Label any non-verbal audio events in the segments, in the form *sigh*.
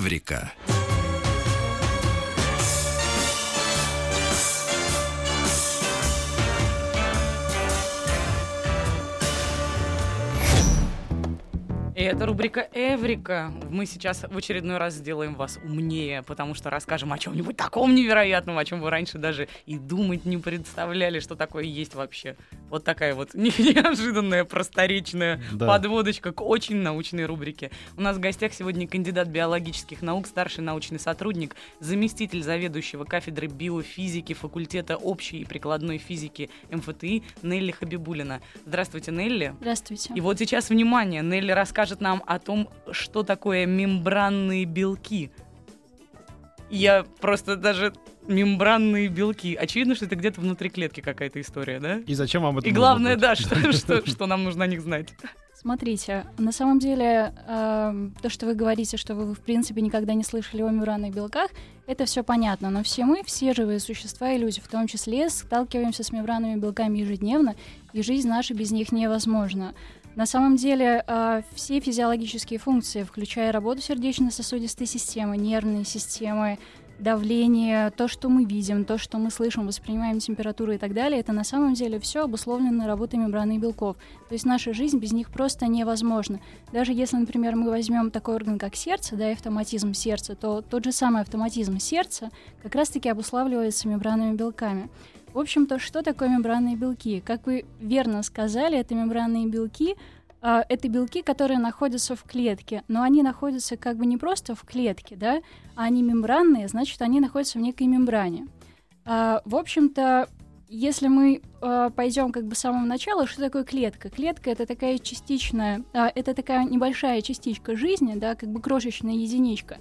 Эврика. И это рубрика «Эврика». Мы сейчас в очередной раз сделаем вас умнее, потому что расскажем о чем-нибудь таком невероятном, о чем вы раньше даже и думать не представляли, что такое есть вообще. Вот такая вот *laughs* неожиданная просторечная Да. подводочка к очень научной рубрике. У нас в гостях сегодня кандидат биологических наук, старший научный сотрудник, заместитель заведующего кафедры биофизики факультета общей и прикладной физики МФТИ Нелли Хабибулина. Здравствуйте, Нелли. Здравствуйте. И вот сейчас, внимание, Нелли расскажет нам о том, что такое мембранные белки. Я просто даже... Мембранные белки. Очевидно, что это где-то внутри клетки какая-то история, да? И зачем вам это И главное, будет? да, что, *laughs* что, что нам нужно о них знать. Смотрите, на самом деле, эм, то, что вы говорите, что вы, в принципе, никогда не слышали о мембранных белках, это все понятно. Но все мы, все живые существа и люди, в том числе, сталкиваемся с мембранными белками ежедневно, и жизнь наша без них невозможна. На самом деле, э, все физиологические функции, включая работу сердечно-сосудистой системы, нервной системы, давление, то, что мы видим, то, что мы слышим, воспринимаем температуру и так далее, это на самом деле все обусловлено работой мембраны белков. То есть наша жизнь без них просто невозможна. Даже если, например, мы возьмем такой орган, как сердце, да, и автоматизм сердца, то тот же самый автоматизм сердца как раз-таки обуславливается мембранными белками. В общем-то, что такое мембранные белки? Как вы верно сказали, это мембранные белки, а, это белки, которые находятся в клетке, но они находятся как бы не просто в клетке, да, а они мембранные, значит, они находятся в некой мембране. А, в общем-то, если мы а, пойдем как бы с самого начала, что такое клетка? Клетка это такая частичная, а, это такая небольшая частичка жизни, да, как бы крошечная единичка.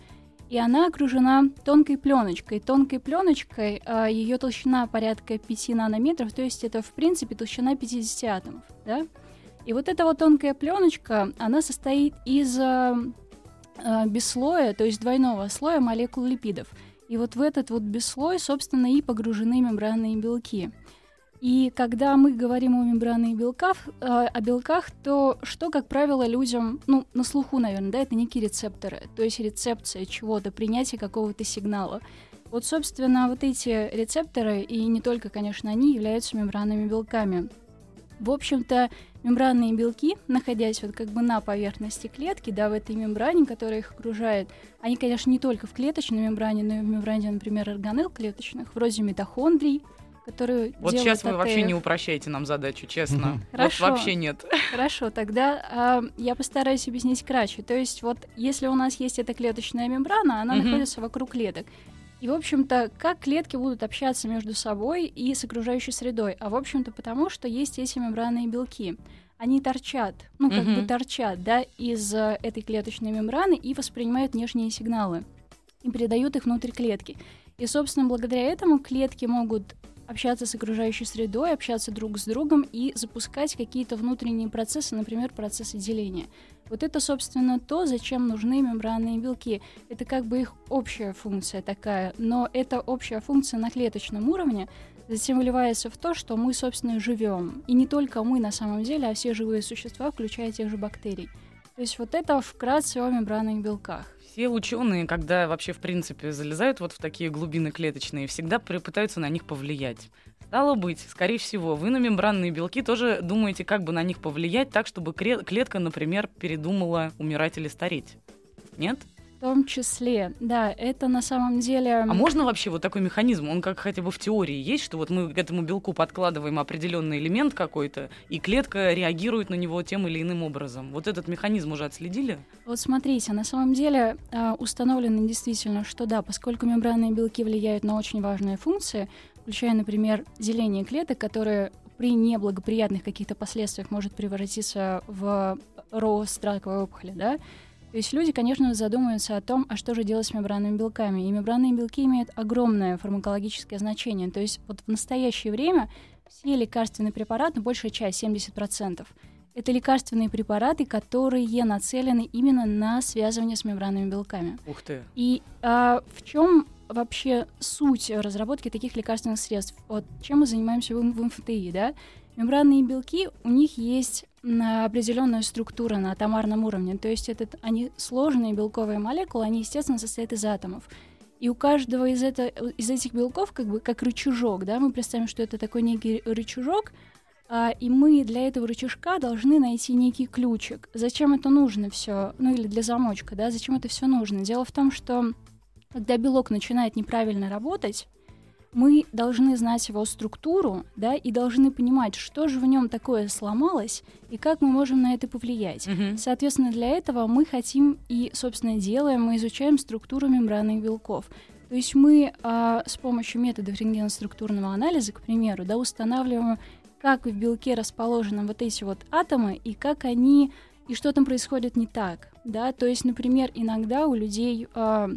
И она окружена тонкой пленочкой. Тонкой пленочкой ее толщина порядка 5 нанометров, то есть это в принципе толщина 50 атомов. Да? И вот эта вот тонкая пленочка, она состоит из э, э, бесслоя, то есть двойного слоя молекул липидов. И вот в этот вот бесслой, собственно, и погружены мембранные белки. И когда мы говорим о мембранных белках, э, о белках, то что, как правило, людям, ну, на слуху, наверное, да, это некие рецепторы, то есть рецепция чего-то, принятие какого-то сигнала. Вот, собственно, вот эти рецепторы, и не только, конечно, они, являются мембранными белками. В общем-то, мембранные белки, находясь вот как бы на поверхности клетки, да, в этой мембране, которая их окружает, они, конечно, не только в клеточной мембране, но и в мембране, например, органелл клеточных, вроде митохондрий, которые Вот сейчас вы вообще АТФ. не упрощаете нам задачу, честно. Мгм. Вот Хорошо. вообще нет. *laughs* Хорошо, тогда а, я постараюсь объяснить кратче. То есть вот если у нас есть эта клеточная мембрана, она Мгм. находится вокруг клеток. И, в общем-то, как клетки будут общаться между собой и с окружающей средой? А, в общем-то, потому что есть эти мембранные белки. Они торчат, ну, как Мгм. бы торчат, да, из э, этой клеточной мембраны и воспринимают внешние сигналы и передают их внутрь клетки. И, собственно, благодаря этому клетки могут общаться с окружающей средой, общаться друг с другом и запускать какие-то внутренние процессы, например, процессы деления. Вот это, собственно, то, зачем нужны мембранные белки. Это как бы их общая функция такая, но эта общая функция на клеточном уровне затем выливается в то, что мы, собственно, живем. И не только мы на самом деле, а все живые существа, включая тех же бактерий. То есть вот это вкратце о мембранных белках. Все ученые, когда вообще, в принципе, залезают вот в такие глубины клеточные, всегда пытаются на них повлиять. Стало быть, скорее всего, вы на мембранные белки тоже думаете, как бы на них повлиять так, чтобы клетка, например, передумала умирать или стареть. Нет? В том числе, да, это на самом деле... А можно вообще вот такой механизм, он как хотя бы в теории есть, что вот мы к этому белку подкладываем определенный элемент какой-то, и клетка реагирует на него тем или иным образом. Вот этот механизм уже отследили? Вот смотрите, на самом деле а, установлено действительно, что да, поскольку мембранные белки влияют на очень важные функции, включая, например, деление клеток, которые при неблагоприятных каких-то последствиях может превратиться в рост раковой опухоли, да, То есть люди, конечно, задумываются о том, а что же делать с мембранными белками. И мембранные белки имеют огромное фармакологическое значение. То есть вот в настоящее время все лекарственные препараты, большая часть, 70%, это лекарственные препараты, которые нацелены именно на связывание с мембранными белками. Ух ты. И а, в чем вообще суть разработки таких лекарственных средств? Вот чем мы занимаемся в, в МФТИ, да? Мембранные белки, у них есть определенная структура на атомарном уровне, то есть это, они сложные белковые молекулы, они, естественно, состоят из атомов. И у каждого из, это, из этих белков как бы как рычажок, да, мы представим, что это такой некий рычажок, а, и мы для этого рычажка должны найти некий ключик. Зачем это нужно все? Ну или для замочка, да? Зачем это все нужно? Дело в том, что когда белок начинает неправильно работать, мы должны знать его структуру, да, и должны понимать, что же в нем такое сломалось и как мы можем на это повлиять. Мгм. Соответственно, для этого мы хотим и, собственно, делаем, мы изучаем структуру мембранных белков. То есть мы а, с помощью методов рентгеноструктурного анализа, к примеру, да, устанавливаем, как в белке расположены вот эти вот атомы и как они и что там происходит не так, да. То есть, например, иногда у людей а,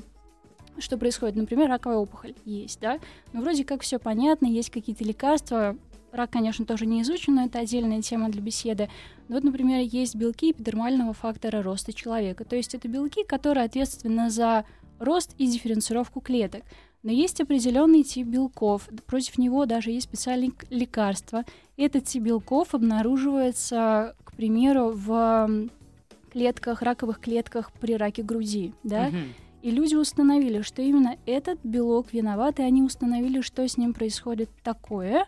что происходит, например, раковая опухоль есть, да, но вроде как все понятно, есть какие-то лекарства. Рак, конечно, тоже не изучен, но это отдельная тема для беседы. Но вот, например, есть белки эпидермального фактора роста человека. То есть это белки, которые ответственны за рост и дифференцировку клеток. Но есть определенный тип белков, против него даже есть специальные лекарства. Этот тип белков обнаруживается, к примеру, в клетках, раковых клетках при раке груди, да, Мгм. И люди установили, что именно этот белок виноват, и они установили, что с ним происходит такое,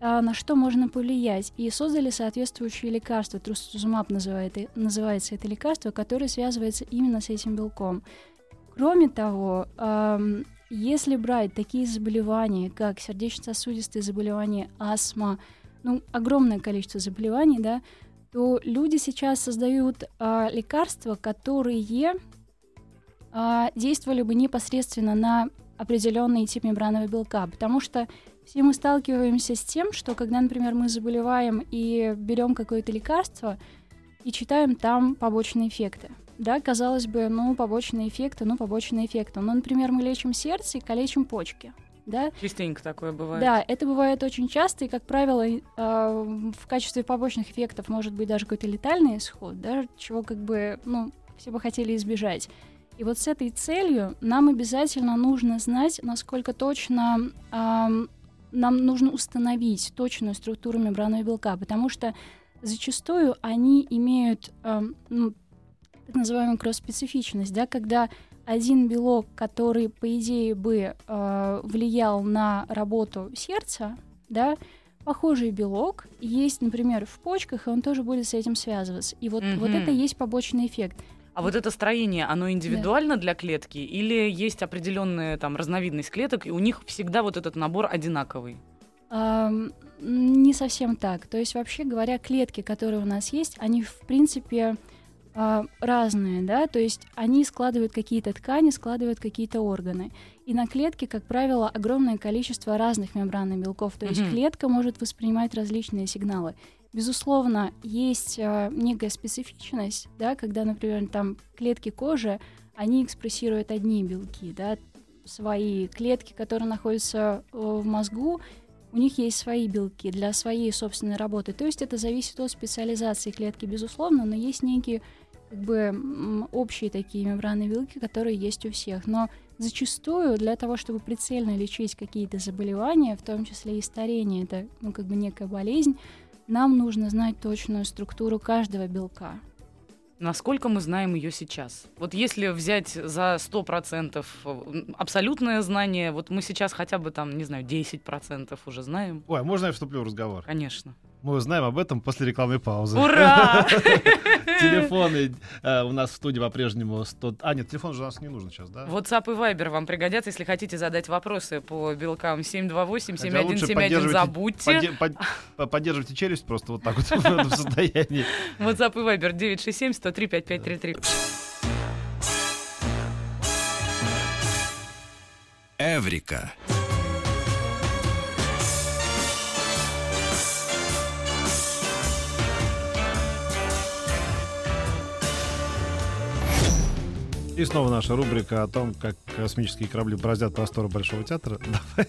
а, на что можно повлиять. И создали соответствующие лекарства. Трустузумаб называет, называется это лекарство, которое связывается именно с этим белком. Кроме того, если брать такие заболевания, как сердечно-сосудистые заболевания, астма, ну, огромное количество заболеваний, да, то люди сейчас создают а, лекарства, которые а, действовали бы непосредственно на определенный тип мембранного белка, потому что все мы сталкиваемся с тем, что когда, например, мы заболеваем и берем какое-то лекарство и читаем там побочные эффекты. Да, казалось бы, ну, побочные эффекты, ну, побочные эффекты. Ну, например, мы лечим сердце и калечим почки. Да, Частенько такое бывает. да, это бывает очень часто, и, как правило, э, в качестве побочных эффектов может быть даже какой-то летальный исход, да, чего как бы, ну, все бы хотели избежать. И вот с этой целью нам обязательно нужно знать, насколько точно ам, нам нужно установить точную структуру мембранного белка, потому что зачастую они имеют ам, ну, так называемую кросс-специфичность, да, когда один белок, который, по идее, бы э, влиял на работу сердца, да, похожий белок есть, например, в почках, и он тоже будет с этим связываться. И вот, вот Мгм. это и есть побочный эффект. А вот это строение, оно индивидуально для клетки или есть определенная там разновидность клеток, и у них всегда вот этот набор одинаковый? Ам, не совсем так. То есть, вообще говоря, клетки, которые у нас есть, они, в принципе, а, разные, да, то есть они складывают какие-то ткани, складывают какие-то органы. И на клетке, как правило, огромное количество разных мембранных белков, то есть Мгм. клетка может воспринимать различные сигналы. Безусловно, есть а, некая специфичность, да, когда, например, там клетки кожи, они экспрессируют одни белки, да, свои клетки, которые находятся э, в мозгу, у них есть свои белки для своей собственной работы. То есть это зависит от специализации клетки, безусловно, но есть некие как бы общие такие мембранные белки, которые есть у всех. Но зачастую для того, чтобы прицельно лечить какие-то заболевания, в том числе и старение, это ну, как бы некая болезнь, нам нужно знать точную структуру каждого белка. Насколько мы знаем ее сейчас? Вот если взять за 100% м, абсолютное знание, вот мы сейчас хотя бы там, не знаю, 10% уже знаем. Ой, а можно я вступлю в разговор? Конечно. Мы узнаем об этом после рекламной паузы. Ура! *laughs* Телефоны э, у нас в студии по-прежнему 100... А, нет, телефон же у нас не нужен сейчас, да? WhatsApp и Viber вам пригодятся, если хотите задать вопросы по белкам 728 Хотя лучше 7171 поддерживайте- забудьте. Подде- под- по- Поддерживайте челюсть просто вот так вот *laughs* в этом состоянии. WhatsApp и Viber 967 103 5533. Эврика. И снова наша рубрика о том, как космические корабли бороздят просторы Большого театра. *laughs* Давай.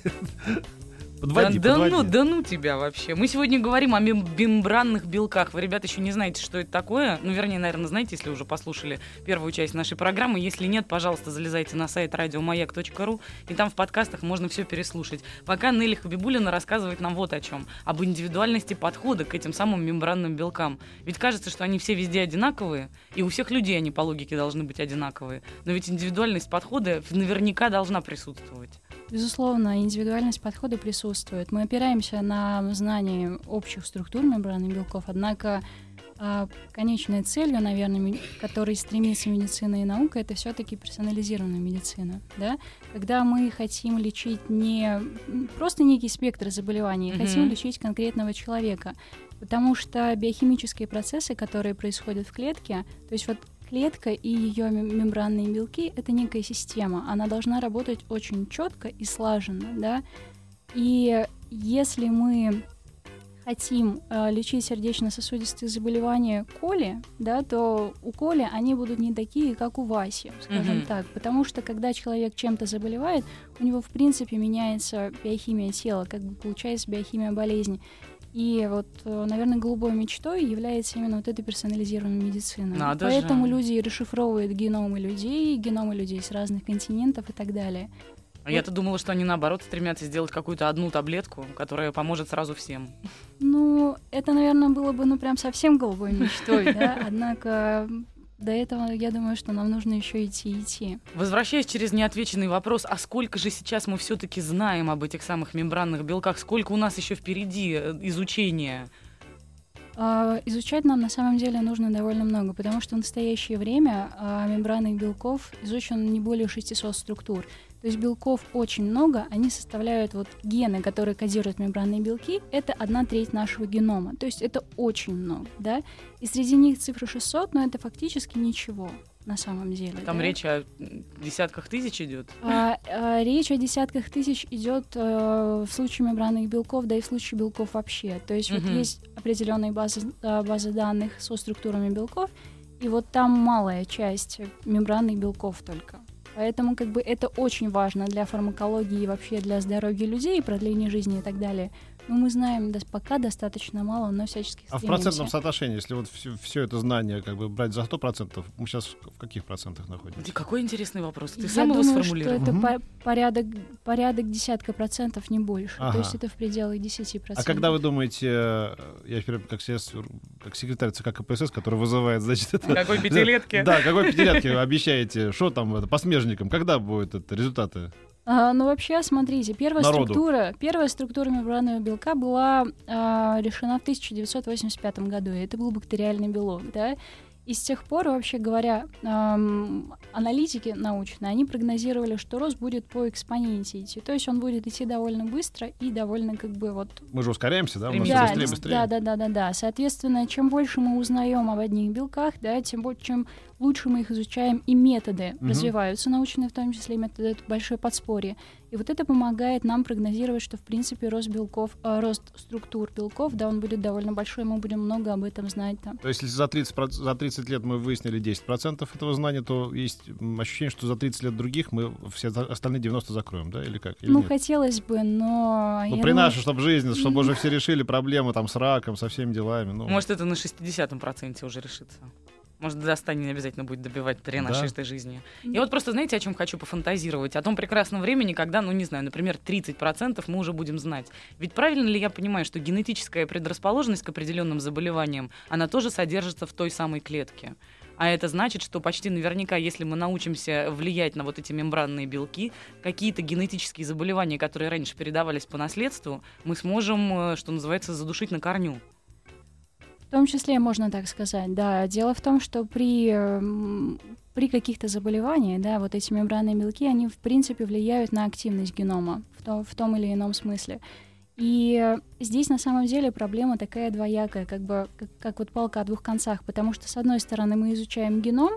Подводи, да, подводи. да ну, да ну тебя вообще. Мы сегодня говорим о мем- мембранных белках. Вы, ребята, еще не знаете, что это такое. Ну, вернее, наверное, знаете, если уже послушали первую часть нашей программы. Если нет, пожалуйста, залезайте на сайт радиомаяк.ру, и там в подкастах можно все переслушать. Пока Нелли Хабибулина рассказывает нам вот о чем. Об индивидуальности подхода к этим самым мембранным белкам. Ведь кажется, что они все везде одинаковые, и у всех людей они по логике должны быть одинаковые. Но ведь индивидуальность подхода наверняка должна присутствовать. Безусловно, индивидуальность подхода присутствует. Мы опираемся на знание общих структур мембраны белков, однако а, конечной целью, наверное, ми- к которой стремится медицина и наука, это все-таки персонализированная медицина. Да? Когда мы хотим лечить не просто некий спектр заболеваний, а хотим лечить конкретного человека. Потому что биохимические процессы, которые происходят в клетке, то есть вот клетка и ее мембранные белки это некая система. Она должна работать очень четко и слаженно, да. И если мы хотим э, лечить сердечно-сосудистые заболевания Коли, да, то у Коли они будут не такие, как у Васи, скажем Мгм. так. Потому что когда человек чем-то заболевает, у него в принципе меняется биохимия тела, как бы получается биохимия болезни. И вот, э, наверное, голубой мечтой является именно вот эта персонализированная медицина. Надо Поэтому же. люди расшифровывают геномы людей, геномы людей с разных континентов и так далее. А я-то думала, что они наоборот стремятся сделать какую-то одну таблетку, которая поможет сразу всем. Ну, это, наверное, было бы, ну, прям совсем голубой мечтой, да. Однако до этого, я думаю, что нам нужно еще идти идти. Возвращаясь через неотвеченный вопрос, а сколько же сейчас мы все-таки знаем об этих самых мембранных белках? Сколько у нас еще впереди э, изучения? А, Изучать нам на самом деле нужно довольно много, потому что в настоящее время а, мембранных белков изучено не более 600 структур. То есть белков очень много, они составляют вот гены, которые кодируют мембранные белки, это одна треть нашего генома. То есть это очень много, да. И среди них цифра 600, но это фактически ничего на самом деле. Там да? речь о десятках тысяч идет. А, а, речь о десятках тысяч идет э, в случае мембранных белков, да и в случае белков вообще. То есть вот Мгм. есть определенные базы, а, базы данных со структурами белков, и вот там малая часть мембранных белков только. Поэтому как бы это очень важно для фармакологии и вообще для здоровья людей, продления жизни и так далее. Но мы знаем дос- пока достаточно мало, но всячески А в процентном соотношении, если вот все, это знание как бы брать за 100%, мы сейчас в каких процентах находимся? Ди, Какой интересный вопрос. Ты Я сам его думаю, сформулировал. что это по- порядок, порядок десятка процентов, не больше. Ага. То есть это в пределах 10 А процентов. когда вы думаете, э, я теперь как, как секретарь ЦК КПСС, который вызывает, значит, это... Какой пятилетки? *laughs* Да, какой пятилетки вы обещаете? Что там это, по смежникам? Когда будут это результаты? А, ну, вообще, смотрите, первая Народу. структура, первая структура мембранного белка была а, решена в 1985 году, это был бактериальный белок, да. И с тех пор, вообще говоря, ам, аналитики научные, они прогнозировали, что рост будет по экспоненте идти. То есть он будет идти довольно быстро и довольно как бы вот Мы же ускоряемся, да? Нас Да, быстрее, быстрее. Да, да, да, да, да. Соответственно, чем больше мы узнаем об одних белках, да, тем больше, чем лучше мы их изучаем, и методы Мгм. развиваются научные, в том числе методы, это большое подспорье. И вот это помогает нам прогнозировать, что в принципе рост белков, э, рост структур белков, да, он будет довольно большой, мы будем много об этом знать там. То есть, если за 30, проц- за 30 лет мы выяснили 10% этого знания, то есть ощущение, что за 30 лет других мы все остальные 90 закроем, да? Или как? Или ну, нет? хотелось бы, но... Ну, при думаю, нашей, чтобы жизнь, чтобы уже *laughs* все решили проблемы там с раком, со всеми делами. Ну, Может, это на 60-м проценте уже решится. Может, до 100 не обязательно будет добивать при нашей Да. этой жизни. Я вот просто, знаете, о чем хочу пофантазировать? О том прекрасном времени, когда, ну, не знаю, например, 30% мы уже будем знать. Ведь правильно ли я понимаю, что генетическая предрасположенность к определенным заболеваниям, она тоже содержится в той самой клетке? А это значит, что почти наверняка, если мы научимся влиять на вот эти мембранные белки, какие-то генетические заболевания, которые раньше передавались по наследству, мы сможем, э, что называется, задушить на корню. В том числе можно так сказать, да. Дело в том, что при, эм, при каких-то заболеваниях, да, вот эти мембранные белки, они в принципе влияют на активность генома в, то- в том или ином смысле. И здесь на самом деле проблема такая двоякая, как бы как, как вот палка о двух концах, потому что с одной стороны мы изучаем геном,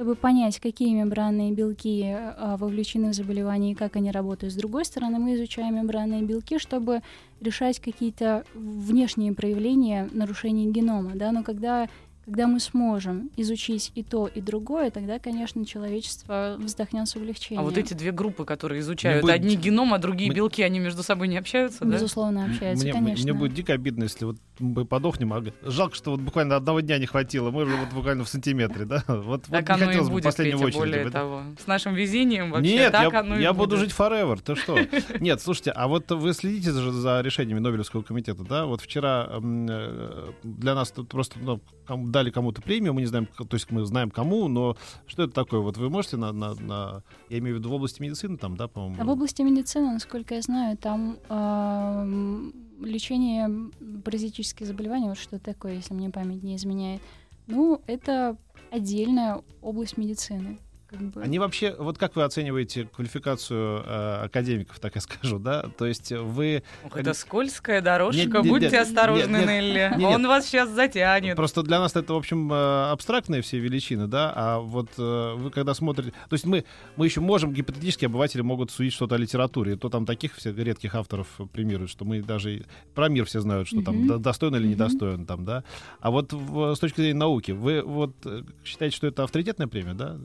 чтобы понять, какие мембранные белки э, вовлечены в заболевание и как они работают. С другой стороны, мы изучаем мембранные белки, чтобы решать какие-то внешние проявления нарушений генома. Да? Но когда Когда мы сможем изучить и то, и другое, тогда, конечно, человечество вздохнет с облегчением. А вот эти две группы, которые изучают будет- одни геном, а другие Мы- белки, они между собой не общаются, да? Безусловно, общаются, мне, конечно. мне будет дико обидно, если вот мы подохнем. а жалко, что вот буквально одного дня не хватило. Мы же вот буквально в сантиметре, да? *laughs* Вот, Так вот не оно и хотелось бы будет, последней Петя, очереди. более того. С нашим везением вообще Нет, так я, оно и я буду будет. жить forever. Ты что? *laughs* Нет, слушайте, а вот вы следите за решениями Нобелевского комитета, да? Вот вчера э, для нас тут просто ну, кому- дали кому-то премию, мы не знаем, то есть мы знаем кому, но что это такое? Вот вы можете на, на, на- я имею в виду в области медицины там, да, по-моему? А в области медицины, насколько я знаю, там эм, лечение паразитических заболеваний, вот что такое, если мне память не изменяет, ну, это отдельная область медицины. Как бы. Они вообще, вот как вы оцениваете квалификацию э, академиков, так я скажу, да? То есть вы Ох, это скользкая дорожка, Нет, нет, будьте нет, осторожны, нет, нет, Нелли. нет. Он вас сейчас затянет. Просто для нас это, в общем, э, абстрактные все величины, да, а вот э, вы когда смотрите... То есть мы, мы еще можем, гипотетически обыватели могут судить что-то о литературе, то там таких всех редких авторов премируют, что мы даже про мир все знают, что там Мгм. до- достойно или Мгм. недостоин там, да. А вот в- с точки зрения науки, вы вот э, считаете, что это авторитетная премия, да?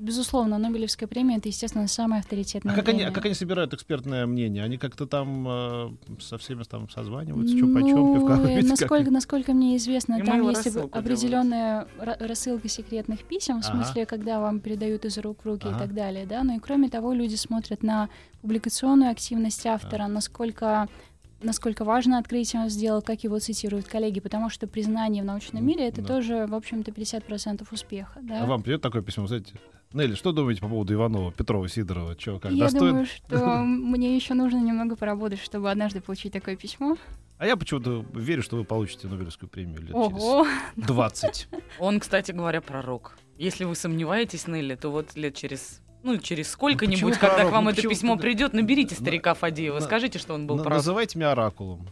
Безусловно, Нобелевская премия это, естественно, самая авторитетная А как они, премия. а как они собирают экспертное мнение? Они как-то там э, со всеми там созваниваются, что почем, Ну, пивка как- насколько, насколько мне известно, И там есть определенная ра- рассылка секретных писем, в Ага. смысле, когда вам передают из рук в руки Ага. и так далее, да. Ну и кроме того, люди смотрят на публикационную активность автора, насколько насколько важно открытие он сделал, как его цитируют коллеги, потому что признание в научном мире это да. тоже, в общем-то, 50% успеха. Да? А вам придет такое письмо, знаете? Нелли, что думаете по поводу Иванова, Петрова, Сидорова? Че, как, Я достоин? думаю, что *laughs* мне еще нужно немного поработать, чтобы однажды получить такое письмо. А я почему-то верю, что вы получите Нобелевскую премию лет Ого! через 20. Он, кстати говоря, пророк. Если вы сомневаетесь, Нелли, то вот лет через... Ну, через сколько-нибудь, почему когда пророк? к вам Ну, это письмо придет, наберите На- старика Фадеева, на- скажите, что он был прав. Называйте меня оракулом.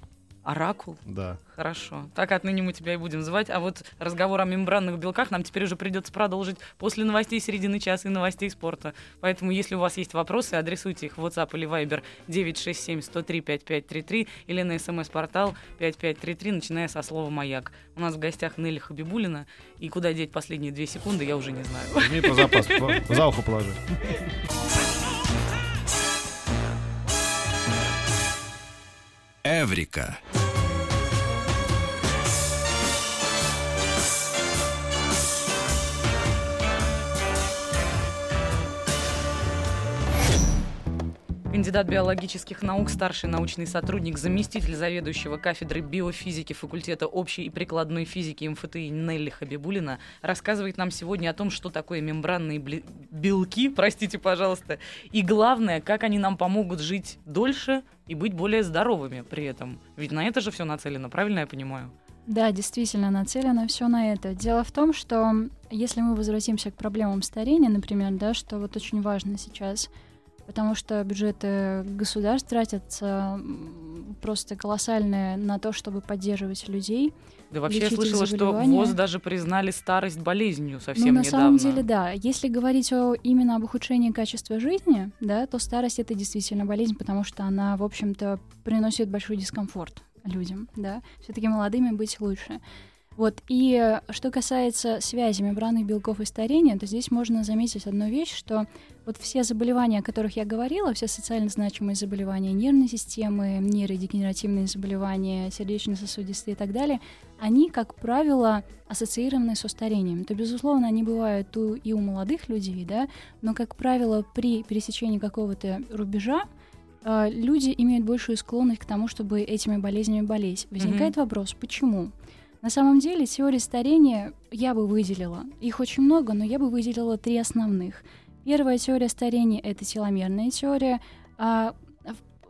Оракул? Да. Хорошо. Так отныне мы тебя и будем звать. А вот разговор о мембранных белках нам теперь уже придется продолжить после новостей середины часа и новостей спорта. Поэтому, если у вас есть вопросы, адресуйте их в WhatsApp или Viber 967-103-5533 или на смс-портал 5533, начиная со слова «Маяк». У нас в гостях Нелли Хабибулина. И куда деть последние две секунды, я уже не знаю. Возьми по запас, за ухо положи. *laughs* Эврика. Кандидат биологических наук, старший научный сотрудник, заместитель заведующего кафедры биофизики факультета общей и прикладной физики МФТИ Нелли Хабибулина рассказывает нам сегодня о том, что такое мембранные белки, *laughs* простите, пожалуйста, и главное, как они нам помогут жить дольше и быть более здоровыми при этом. Ведь на это же все нацелено, правильно я понимаю? Да, действительно, нацелено все на это. Дело в том, что если мы возвратимся к проблемам старения, например, да, что вот очень важно сейчас, потому что бюджеты государств тратятся просто колоссальные на то, чтобы поддерживать людей. Да вообще я слышала, что. ВОЗ даже признали старость болезнью совсем ну, на недавно. самом деле, да. Если говорить о, именно об ухудшении качества жизни, да, то старость это действительно болезнь, потому что она, в общем-то, приносит большой дискомфорт людям, да. Все-таки молодыми быть лучше. Вот. И э, что касается связи мембранных белков и старения, то здесь можно заметить одну вещь, что вот все заболевания, о которых я говорила, все социально значимые заболевания нервной системы, нейродегенеративные заболевания, сердечно-сосудистые и так далее, они, как правило, ассоциированы со старением. То, безусловно, они бывают у, и у молодых людей, да, но, как правило, при пересечении какого-то рубежа э, люди имеют большую склонность к тому, чтобы этими болезнями болеть. Возникает вопрос, почему? На самом деле теории старения я бы выделила. Их очень много, но я бы выделила три основных. Первая теория старения — это теломерная теория, а,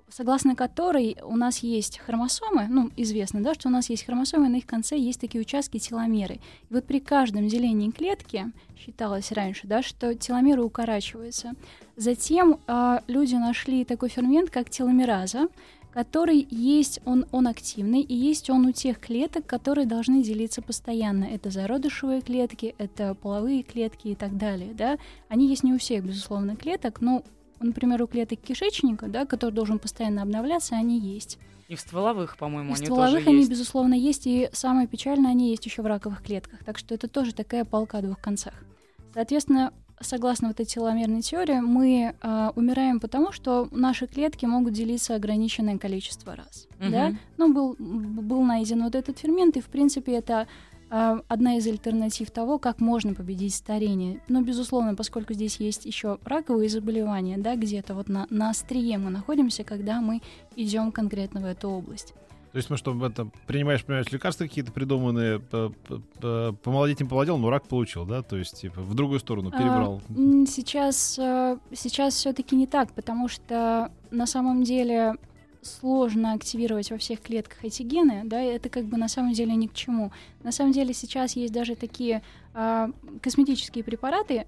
согласно которой у нас есть хромосомы, ну, известно, да, что у нас есть хромосомы, на их конце есть такие участки теломеры. И вот при каждом делении клетки, считалось раньше, да, что теломеры укорачиваются. Затем а, люди нашли такой фермент, как теломераза, который есть, он, он активный, и есть он у тех клеток, которые должны делиться постоянно. Это зародышевые клетки, это половые клетки и так далее, да. Они есть не у всех, безусловно, клеток, но, например, у клеток кишечника, да, который должен постоянно обновляться, они есть. И в стволовых, по-моему, они стволовых тоже они, есть. безусловно, есть, и самое печальное, они есть еще в раковых клетках. Так что это тоже такая палка о двух концах. Соответственно, согласно вот этой теломерной теории, мы а, умираем потому, что наши клетки могут делиться ограниченное количество раз. Мгм. Да? Ну, был, был найден вот этот фермент, и, в принципе, это а, одна из альтернатив того, как можно победить старение. Но, безусловно, поскольку здесь есть еще раковые заболевания, да, где-то вот на, на острие мы находимся, когда мы идем конкретно в эту область. То есть мы что, это, принимаешь, понимаешь, лекарства какие-то придуманные, помолодеть не помолодел, но рак получил, да? То есть, типа, в другую сторону перебрал. А, м, Сейчас, э, сейчас все-таки не так, потому что на самом деле сложно активировать во всех клетках эти гены, да, и это как бы на самом деле ни к чему. На самом деле сейчас есть даже такие а, косметические препараты,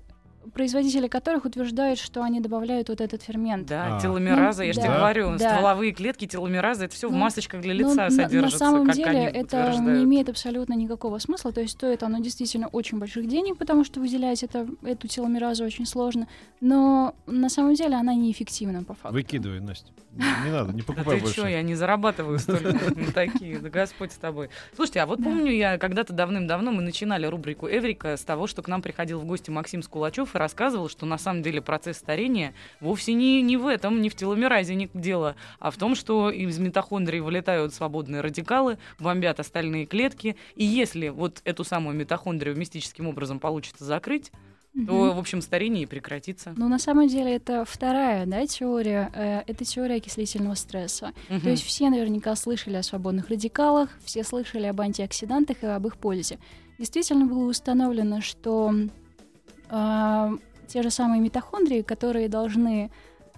производители которых утверждают, что они добавляют вот этот фермент. Да, А. теломераза, Ну, я же да, тебе говорю, да. стволовые клетки, теломераза, это все в Ну, масочках для Но лица на- на, содержится, самом как деле они это утверждают. не имеет абсолютно никакого смысла, то есть стоит оно действительно очень больших денег, потому что выделять это, эту теломеразу очень сложно, но на самом деле она неэффективна по факту. Выкидывай, Настя. Не, не надо, не Да покупай ты больше. что, я не зарабатываю столько на такие, да Господь с тобой. Слушайте, а вот Да. помню я когда-то давным-давно мы начинали рубрику «Эврика» с того, что к нам приходил в гости Максим Скулачев и рассказывал, что на самом деле процесс старения вовсе не, не в этом, не в теломеразе не дело, а в том, что из митохондрий вылетают свободные радикалы, бомбят остальные клетки, и если вот эту самую митохондрию мистическим образом получится закрыть, то, в общем, старение и прекратится. Ну, на самом деле, это вторая да, теория, э, это теория окислительного стресса. Мгм. То есть все наверняка слышали о свободных радикалах, все слышали об антиоксидантах и об их пользе. Действительно было установлено, что те же самые митохондрии, которые должны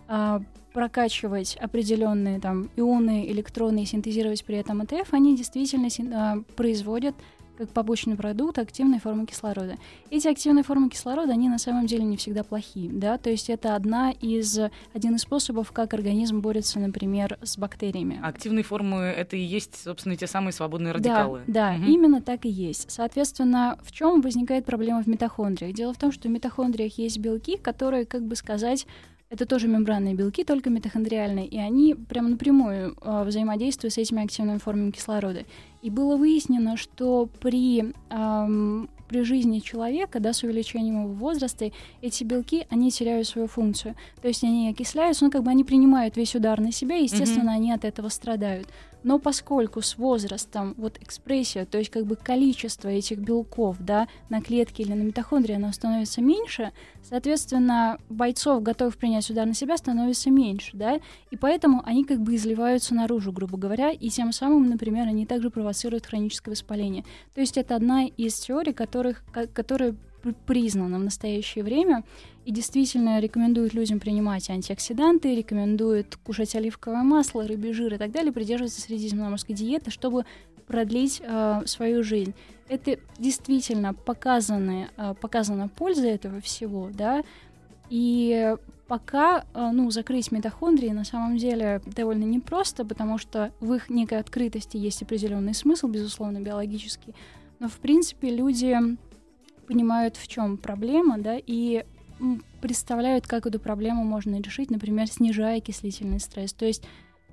а, прокачивать определенные там ионы, электроны и синтезировать при этом АТФ, они действительно син- а, производят как побочный продукт активной формы кислорода. Эти активные формы кислорода, они на самом деле не всегда плохие, да, то есть это одна из, один из способов, как организм борется, например, с бактериями. Активные формы это и есть, собственно, те самые свободные Да, радикалы. да, Мгм. именно так и есть. Соответственно, в чем возникает проблема в митохондриях? Дело в том, что в митохондриях есть белки, которые, как бы сказать, это тоже мембранные белки, только митохондриальные, и они прям напрямую э, взаимодействуют с этими активными формами кислорода. И было выяснено, что при, ам, при жизни человека, да, с увеличением его возраста, эти белки, они теряют свою функцию. То есть они окисляются, ну, как бы они принимают весь удар на себя, и, естественно, они от этого страдают. Но поскольку с возрастом вот экспрессия, то есть как бы количество этих белков, да, на клетке или на митохондрии, оно становится меньше, соответственно, бойцов, готовых принять удар на себя, становится меньше, да, и поэтому они как бы изливаются наружу, грубо говоря, и тем самым, например, они также провоцируют хроническое воспаление. То есть это одна из теорий, которых, ко- которая пр- признана в настоящее время и действительно рекомендует людям принимать антиоксиданты, рекомендует кушать оливковое масло, рыбий жир и так далее, придерживаться средиземноморской диеты, чтобы продлить э, свою жизнь. Это действительно показаны, э, показана польза этого всего, да, и пока, э, ну, закрыть митохондрии на самом деле довольно непросто, потому что в их некой открытости есть определенный смысл, безусловно, биологический, но, в принципе, люди понимают, в чем проблема, да, и представляют, как эту проблему можно решить, например, снижая окислительный стресс. То есть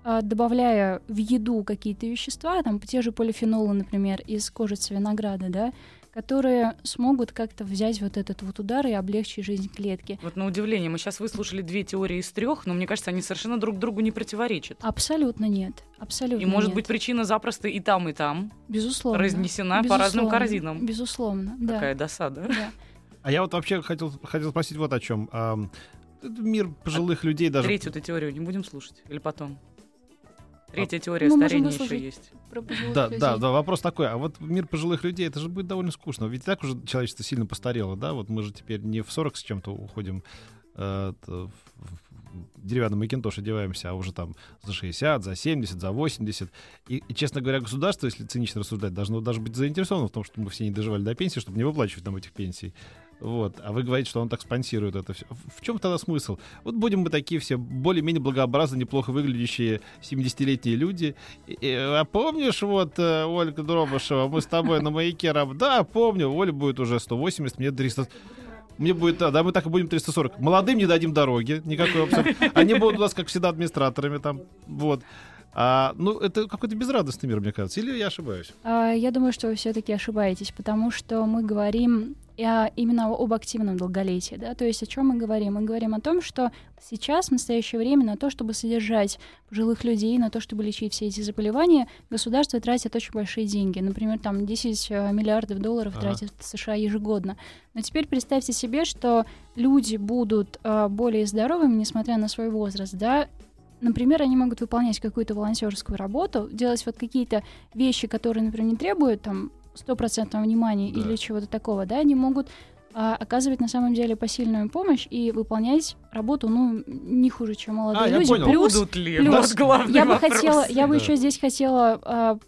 а, добавляя в еду какие-то вещества, там те же полифенолы, например, из кожицы винограда, да, которые смогут как-то взять вот этот вот удар и облегчить жизнь клетки. Вот на удивление, мы сейчас выслушали две теории из трех, но мне кажется, они совершенно друг другу не противоречат. Абсолютно нет. Абсолютно И может нет. быть причина запросто и там, и там безусловно. разнесена по разным Безусловно. корзинам. Безусловно, да. Какая досада. да. А я вот вообще хотел, хотел спросить вот о чем. мир пожилых людей даже... Третью-то теорию не будем слушать? Или потом? Третья теория мы можем старения еще есть. Да, людей. да, да, вопрос такой. А вот мир пожилых людей, это же будет довольно скучно. Ведь так уже человечество сильно постарело, да? Вот мы же теперь не в 40 с чем-то уходим э, в деревянном макинтош одеваемся, а уже там за 60, за 70, за 80. И, и, честно говоря, государство, если цинично рассуждать, должно даже быть заинтересовано в том, чтобы мы все не доживали до пенсии, чтобы не выплачивать нам этих пенсий. Вот. А вы говорите, что он так спонсирует это все. В чем тогда смысл? Вот будем мы такие все более-менее благообразные, неплохо выглядящие 70-летние люди. И- а помнишь, вот, э, Ольга Дробышева, мы с тобой на маяке раб... Да, помню, Оля будет уже 180, мне 300... Мне будет, да, да, мы так и будем 340. Молодым не дадим дороги, никакой опции. Они будут у нас, как всегда, администраторами там, вот. А, ну, это какой-то безрадостный мир, мне кажется. Или я ошибаюсь? А, я думаю, что вы все-таки ошибаетесь, потому что мы говорим а, именно об активном долголетии. Да? То есть о чем мы говорим? Мы говорим о том, что сейчас, в настоящее время, на то, чтобы содержать пожилых людей, на то, чтобы лечить все эти заболевания, государство тратит очень большие деньги. Например, там 10 э, миллиардов долларов ага. тратит США ежегодно. Но теперь представьте себе, что люди будут э, более здоровыми, несмотря на свой возраст, да, Например, они могут выполнять какую-то волонтерскую работу, делать вот какие-то вещи, которые, например, не требуют там стопроцентного внимания да. или чего-то такого, да, они могут а, оказывать на самом деле посильную помощь и выполнять работу, ну, не хуже, чем молодые а, люди. Я понял. Плюс, Будут ли? Плюс, я бы хотела, я бы да. еще здесь хотела а,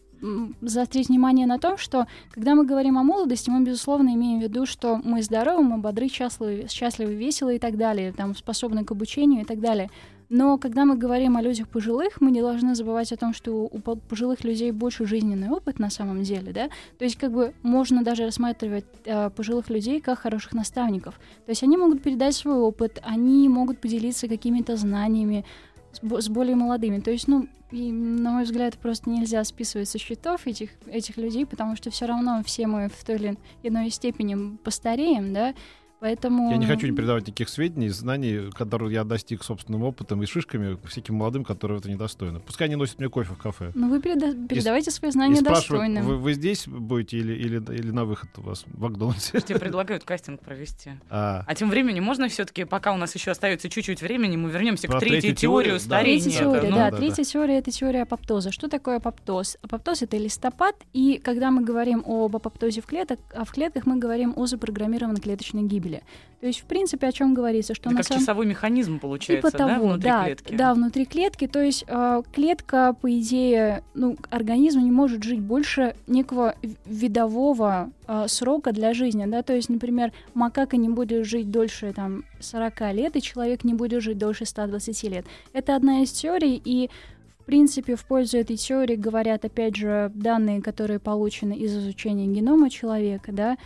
заострить внимание на том, что когда мы говорим о молодости, мы, безусловно, имеем в виду, что мы здоровы, мы бодры, счастливы, счастливы, веселы и так далее, там, способны к обучению и так далее. Но когда мы говорим о людях пожилых, мы не должны забывать о том, что у пожилых людей больше жизненный опыт на самом деле, да. То есть как бы можно даже рассматривать э, пожилых людей как хороших наставников. То есть они могут передать свой опыт, они могут поделиться какими-то знаниями с, с более молодыми. То есть, ну, и, на мой взгляд, просто нельзя списывать со счетов этих, этих людей, потому что все равно все мы в той или иной степени постареем, да, Поэтому... Я не хочу не передавать никаких сведений, знаний, которые я достиг собственным опытом и шишками всяким молодым, которые это недостойны. Пускай они носят мне кофе в кафе. Ну вы переда- передавайте и, свои знания и достойным. Вы, вы здесь будете или, или, или на выход у вас в Макдональдсе? Тебе предлагают кастинг провести. А, а тем временем можно все-таки, пока у нас еще остается чуть-чуть времени, мы вернемся Про к третьей теории старения. Третья теория, да, да, да, третья да. теория — это теория апоптоза. Что такое апоптоз? Апоптоз — это листопад, и когда мы говорим об апоптозе в, клеток, а в клетках, мы говорим о запрограммированной клеточной гибели. То есть, в принципе, о чем говорится, что Это на как самом... часовой механизм получается, типа того, да, внутри да, клетки. Да, внутри клетки. То есть э, клетка, по идее, ну, организм не может жить больше некого видового э, срока для жизни, да. То есть, например, макака не будет жить дольше там 40 лет, и человек не будет жить дольше 120 лет. Это одна из теорий, и в принципе, в пользу этой теории говорят, опять же, данные, которые получены из изучения генома человека, да,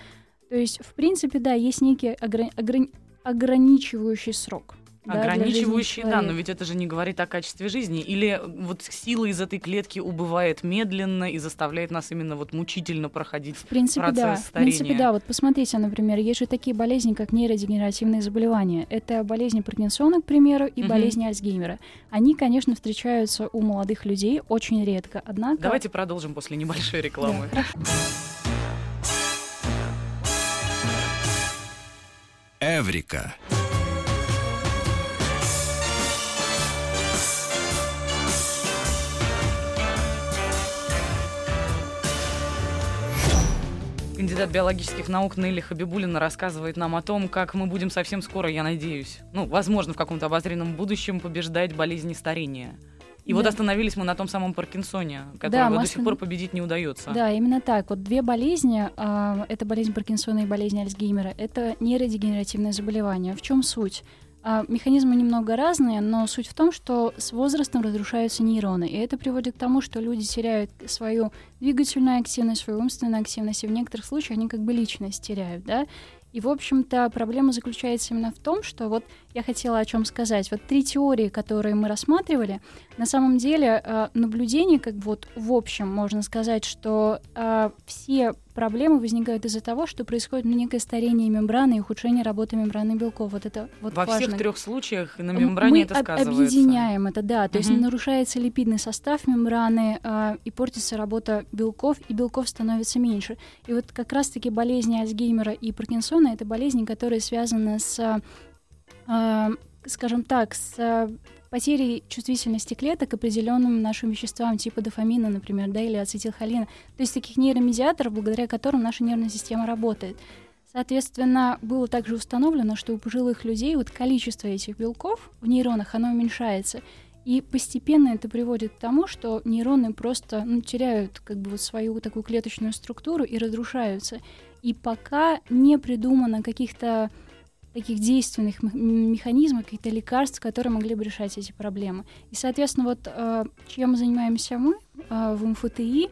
то есть, в принципе, да, есть некий ограни- ограни- ограничивающий срок. Ограничивающий, да, но ведь это же не говорит о качестве жизни. Или вот сила из этой клетки убывает медленно и заставляет нас именно вот мучительно проходить в принципе, процесс да. старения. В принципе, да. Вот посмотрите, например, есть же такие болезни, как нейродегенеративные заболевания. Это болезни Паркинсона, к примеру, и угу. болезни Альцгеймера. Они, конечно, встречаются у молодых людей очень редко. Однако... Давайте продолжим после небольшой рекламы. Да, Эврика. Кандидат биологических наук Нелли Хабибулина рассказывает нам о том, как мы будем совсем скоро, я надеюсь, ну, возможно, в каком-то обозренном будущем побеждать болезни старения. И да. вот остановились мы на том самом Паркинсоне, которого да, до сих пор победить не удается. Да, именно так. Вот две болезни, э, это болезнь Паркинсона и болезнь Альцгеймера, это нейродегенеративное заболевание. В чем суть? Э, механизмы немного разные, но суть в том, что с возрастом разрушаются нейроны, и это приводит к тому, что люди теряют свою двигательную активность, свою умственную активность, и в некоторых случаях они как бы личность теряют, да, и, в общем-то, проблема заключается именно в том, что вот я хотела о чем сказать. Вот три теории, которые мы рассматривали, на самом деле э, наблюдение, как бы вот в общем можно сказать, что э, все проблемы возникают из-за того, что происходит некое старение мембраны и ухудшение работы мембраны белков. Вот это вот Во важно. всех трех случаях на мембране Мы это сказывается. объединяем это, да. То угу. есть нарушается липидный состав мембраны э, и портится работа белков, и белков становится меньше. И вот как раз-таки болезни Альцгеймера и Паркинсона — это болезни, которые связаны с, э, скажем так, с потери чувствительности клеток к определенным нашим веществам, типа дофамина, например, да, или ацетилхолина, то есть таких нейромедиаторов, благодаря которым наша нервная система работает. Соответственно, было также установлено, что у пожилых людей вот количество этих белков в нейронах, оно уменьшается. И постепенно это приводит к тому, что нейроны просто ну, теряют как бы вот свою такую клеточную структуру и разрушаются. И пока не придумано каких-то таких действенных механизмов, каких-то лекарств, которые могли бы решать эти проблемы. И, соответственно, вот э, чем занимаемся мы э, в МФТИ,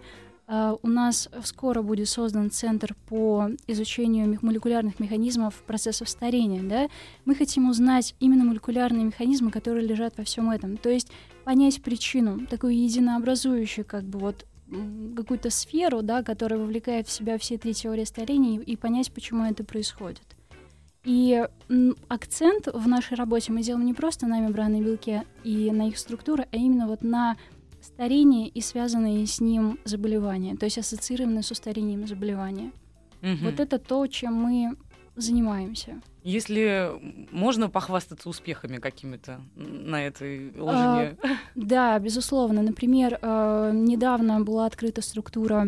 э, у нас скоро будет создан центр по изучению молекулярных механизмов процессов старения. Да? Мы хотим узнать именно молекулярные механизмы, которые лежат во всем этом. То есть понять причину, такую единообразующую, как бы вот какую-то сферу, да, которая вовлекает в себя все три теории старения, и, и понять, почему это происходит. И акцент в нашей работе мы делаем не просто на мембранные белки и на их структуру, а именно вот на старение и связанные с ним заболевания, то есть ассоциированные с старением заболевания. Угу. Вот это то, чем мы занимаемся. Если можно похвастаться успехами какими-то на этой лжине? А, *laughs* да, безусловно. Например, э, недавно была открыта структура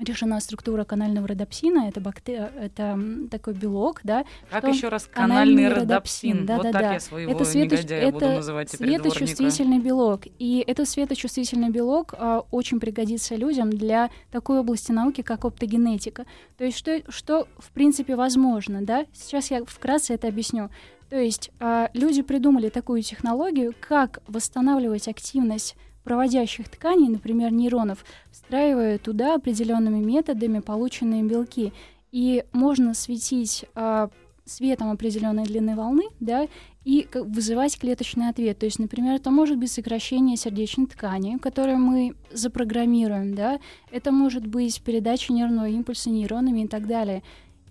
решена структура канального родопсина. Это, бактер... это такой белок, да. Как еще раз канальный, канальный родопсин? Да, вот да, так да. я своего это свето... негодяя это буду называть теперь светочувствительный белок. И этот светочувствительный белок а, очень пригодится людям для такой области науки, как оптогенетика. То есть что, что в принципе возможно, да? Сейчас я вкратце это объясню. То есть а, люди придумали такую технологию, как восстанавливать активность проводящих тканей, например, нейронов, встраивая туда определенными методами полученные белки. И можно светить э, светом определенной длины волны, да, и вызывать клеточный ответ. То есть, например, это может быть сокращение сердечной ткани, которое мы запрограммируем, да, это может быть передача нервного импульса нейронами и так далее.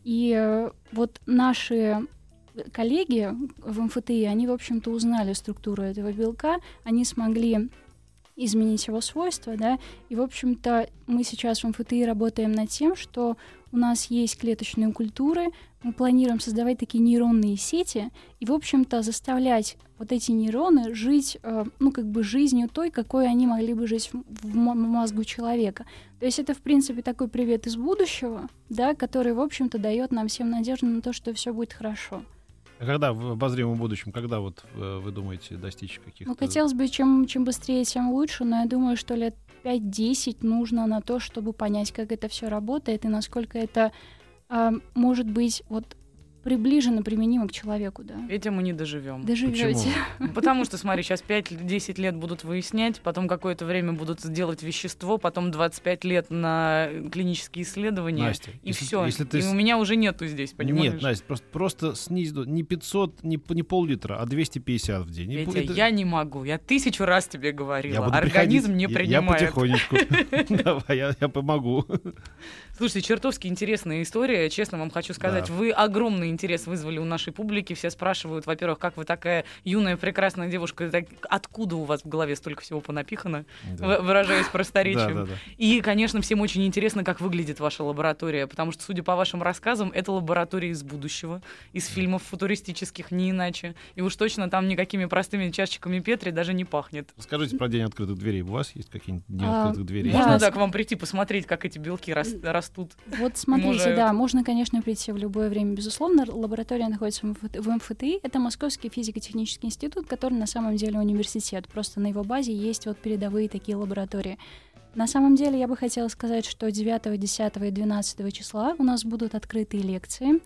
И э, вот наши коллеги в МФТИ, они, в общем-то, узнали структуру этого белка, они смогли изменить его свойства, да, и, в общем-то, мы сейчас в МФТИ работаем над тем, что у нас есть клеточные культуры, мы планируем создавать такие нейронные сети и, в общем-то, заставлять вот эти нейроны жить, э, ну, как бы жизнью той, какой они могли бы жить в, в мозгу человека. То есть это, в принципе, такой привет из будущего, да, который, в общем-то, дает нам всем надежду на то, что все будет хорошо. А когда в обозримом будущем, когда вот э, вы думаете достичь каких-то... Ну, хотелось бы чем, чем быстрее, тем лучше, но я думаю, что лет 5-10 нужно на то, чтобы понять, как это все работает и насколько это э, может быть вот приближенно применимо к человеку, да. Этим мы не доживем. Доживете. *laughs* Потому что, смотри, сейчас 5-10 лет будут выяснять, потом какое-то время будут делать вещество, потом 25 лет на клинические исследования. Настя, и все. Если ты... И у меня уже нету здесь, понимаешь? Нет, Настя, просто, просто снизь не 500, не, не пол-литра, а 250 в день. Петя, это... я не могу. Я тысячу раз тебе говорила. Организм не принимает. Я потихонечку. *laughs* *laughs* Давай, я помогу. Слушайте, чертовски интересная история. Честно вам хочу сказать, вы огромный интерес вызвали у нашей публики. Все спрашивают, во-первых, как вы такая юная, прекрасная девушка, так, откуда у вас в голове столько всего понапихано, да. выражаясь просторечием. Да, да, да. И, конечно, всем очень интересно, как выглядит ваша лаборатория, потому что, судя по вашим рассказам, это лаборатория из будущего, из фильмов футуристических, не иначе. И уж точно там никакими простыми чашечками Петри даже не пахнет. Скажите про день открытых дверей. У вас есть какие-нибудь дни а, открытых дверей? Можно, да, к вам прийти посмотреть, как эти белки растут. Вот смотрите, да, можно, конечно, прийти в любое время, безусловно, лаборатория находится в МФТИ. Это Московский физико-технический институт, который на самом деле университет. Просто на его базе есть вот передовые такие лаборатории. На самом деле я бы хотела сказать, что 9, 10 и 12 числа у нас будут открытые лекции.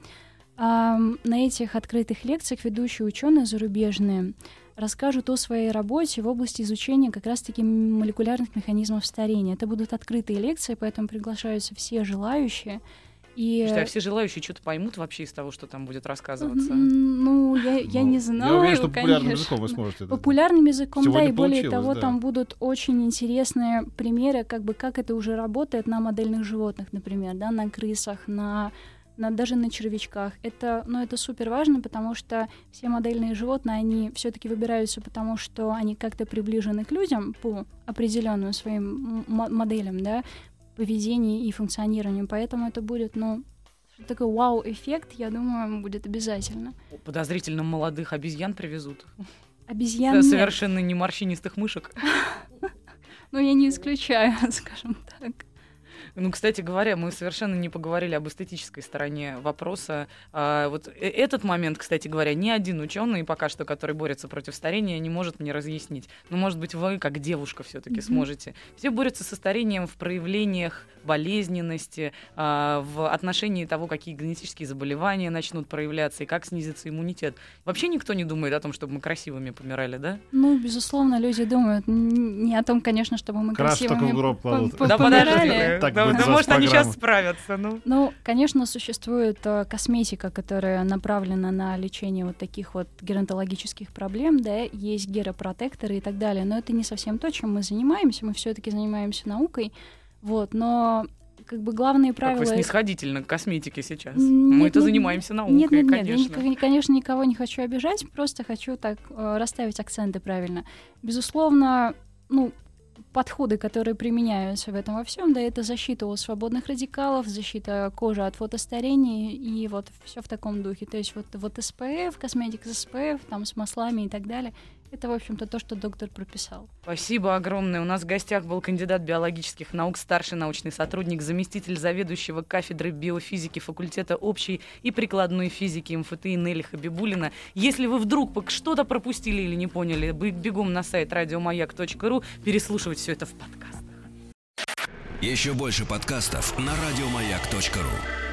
На этих открытых лекциях ведущие ученые зарубежные расскажут о своей работе в области изучения как раз-таки молекулярных механизмов старения. Это будут открытые лекции, поэтому приглашаются все желающие. И... Что, а все желающие что-то поймут вообще из того, что там будет рассказываться? Ну, я, я ну, не знаю. Я уверен, что популярным конечно. языком вы сможете это Популярным языком, Сегодня да, и более того, да. там будут очень интересные примеры, как бы как это уже работает на модельных животных, например, да, на крысах, на на, даже на червячках. Это, ну, это супер важно, потому что все модельные животные, они все-таки выбираются, потому что они как-то приближены к людям по определенным своим моделям, да, поведения и функционированию. Поэтому это будет, ну, такой вау-эффект, я думаю, будет обязательно. Подозрительно молодых обезьян привезут. Обезьян Совершенно не морщинистых мышек. *laughs* Ну, я не исключаю, *laughs* скажем так. Ну, кстати говоря, мы совершенно не поговорили об эстетической стороне вопроса. А, вот э, этот момент, кстати говоря, ни один ученый пока что, который борется против старения, не может мне разъяснить. Но, может быть, вы, как девушка, все-таки mm-hmm. сможете. Все борются со старением в проявлениях болезненности, а, в отношении того, какие генетические заболевания начнут проявляться и как снизится иммунитет. Вообще никто не думает о том, чтобы мы красивыми помирали, да? Ну, безусловно, люди думают не о том, конечно, чтобы мы Краш красивыми в гроб да, помирали. Да, да, за может, они сейчас справятся. Ну. Ну, конечно, существует э, косметика, которая направлена на лечение вот таких вот геронтологических проблем, да, есть геропротекторы и так далее, но это не совсем то, чем мы занимаемся, мы все-таки занимаемся наукой, вот, но как бы главные Как правила... вы снисходительно к косметике сейчас. Нет, Мы-то нет, занимаемся наукой, Нет, нет, нет, конечно. ник- конечно, никого не хочу обижать, просто хочу так э, расставить акценты правильно. Безусловно, ну, подходы, которые применяются в этом во всем, да, это защита от свободных радикалов, защита кожи от фотостарения и вот все в таком духе. То есть вот, вот SPF, косметика с SPF, там с маслами и так далее, это, в общем-то, то, что доктор прописал. Спасибо огромное. У нас в гостях был кандидат биологических наук, старший научный сотрудник, заместитель заведующего кафедры биофизики факультета общей и прикладной физики МФТИ Нелли Хабибулина. Если вы вдруг что-то пропустили или не поняли, бегом на сайт радиомаяк.ру переслушивать все это в подкастах. Еще больше подкастов на радиомаяк.ру.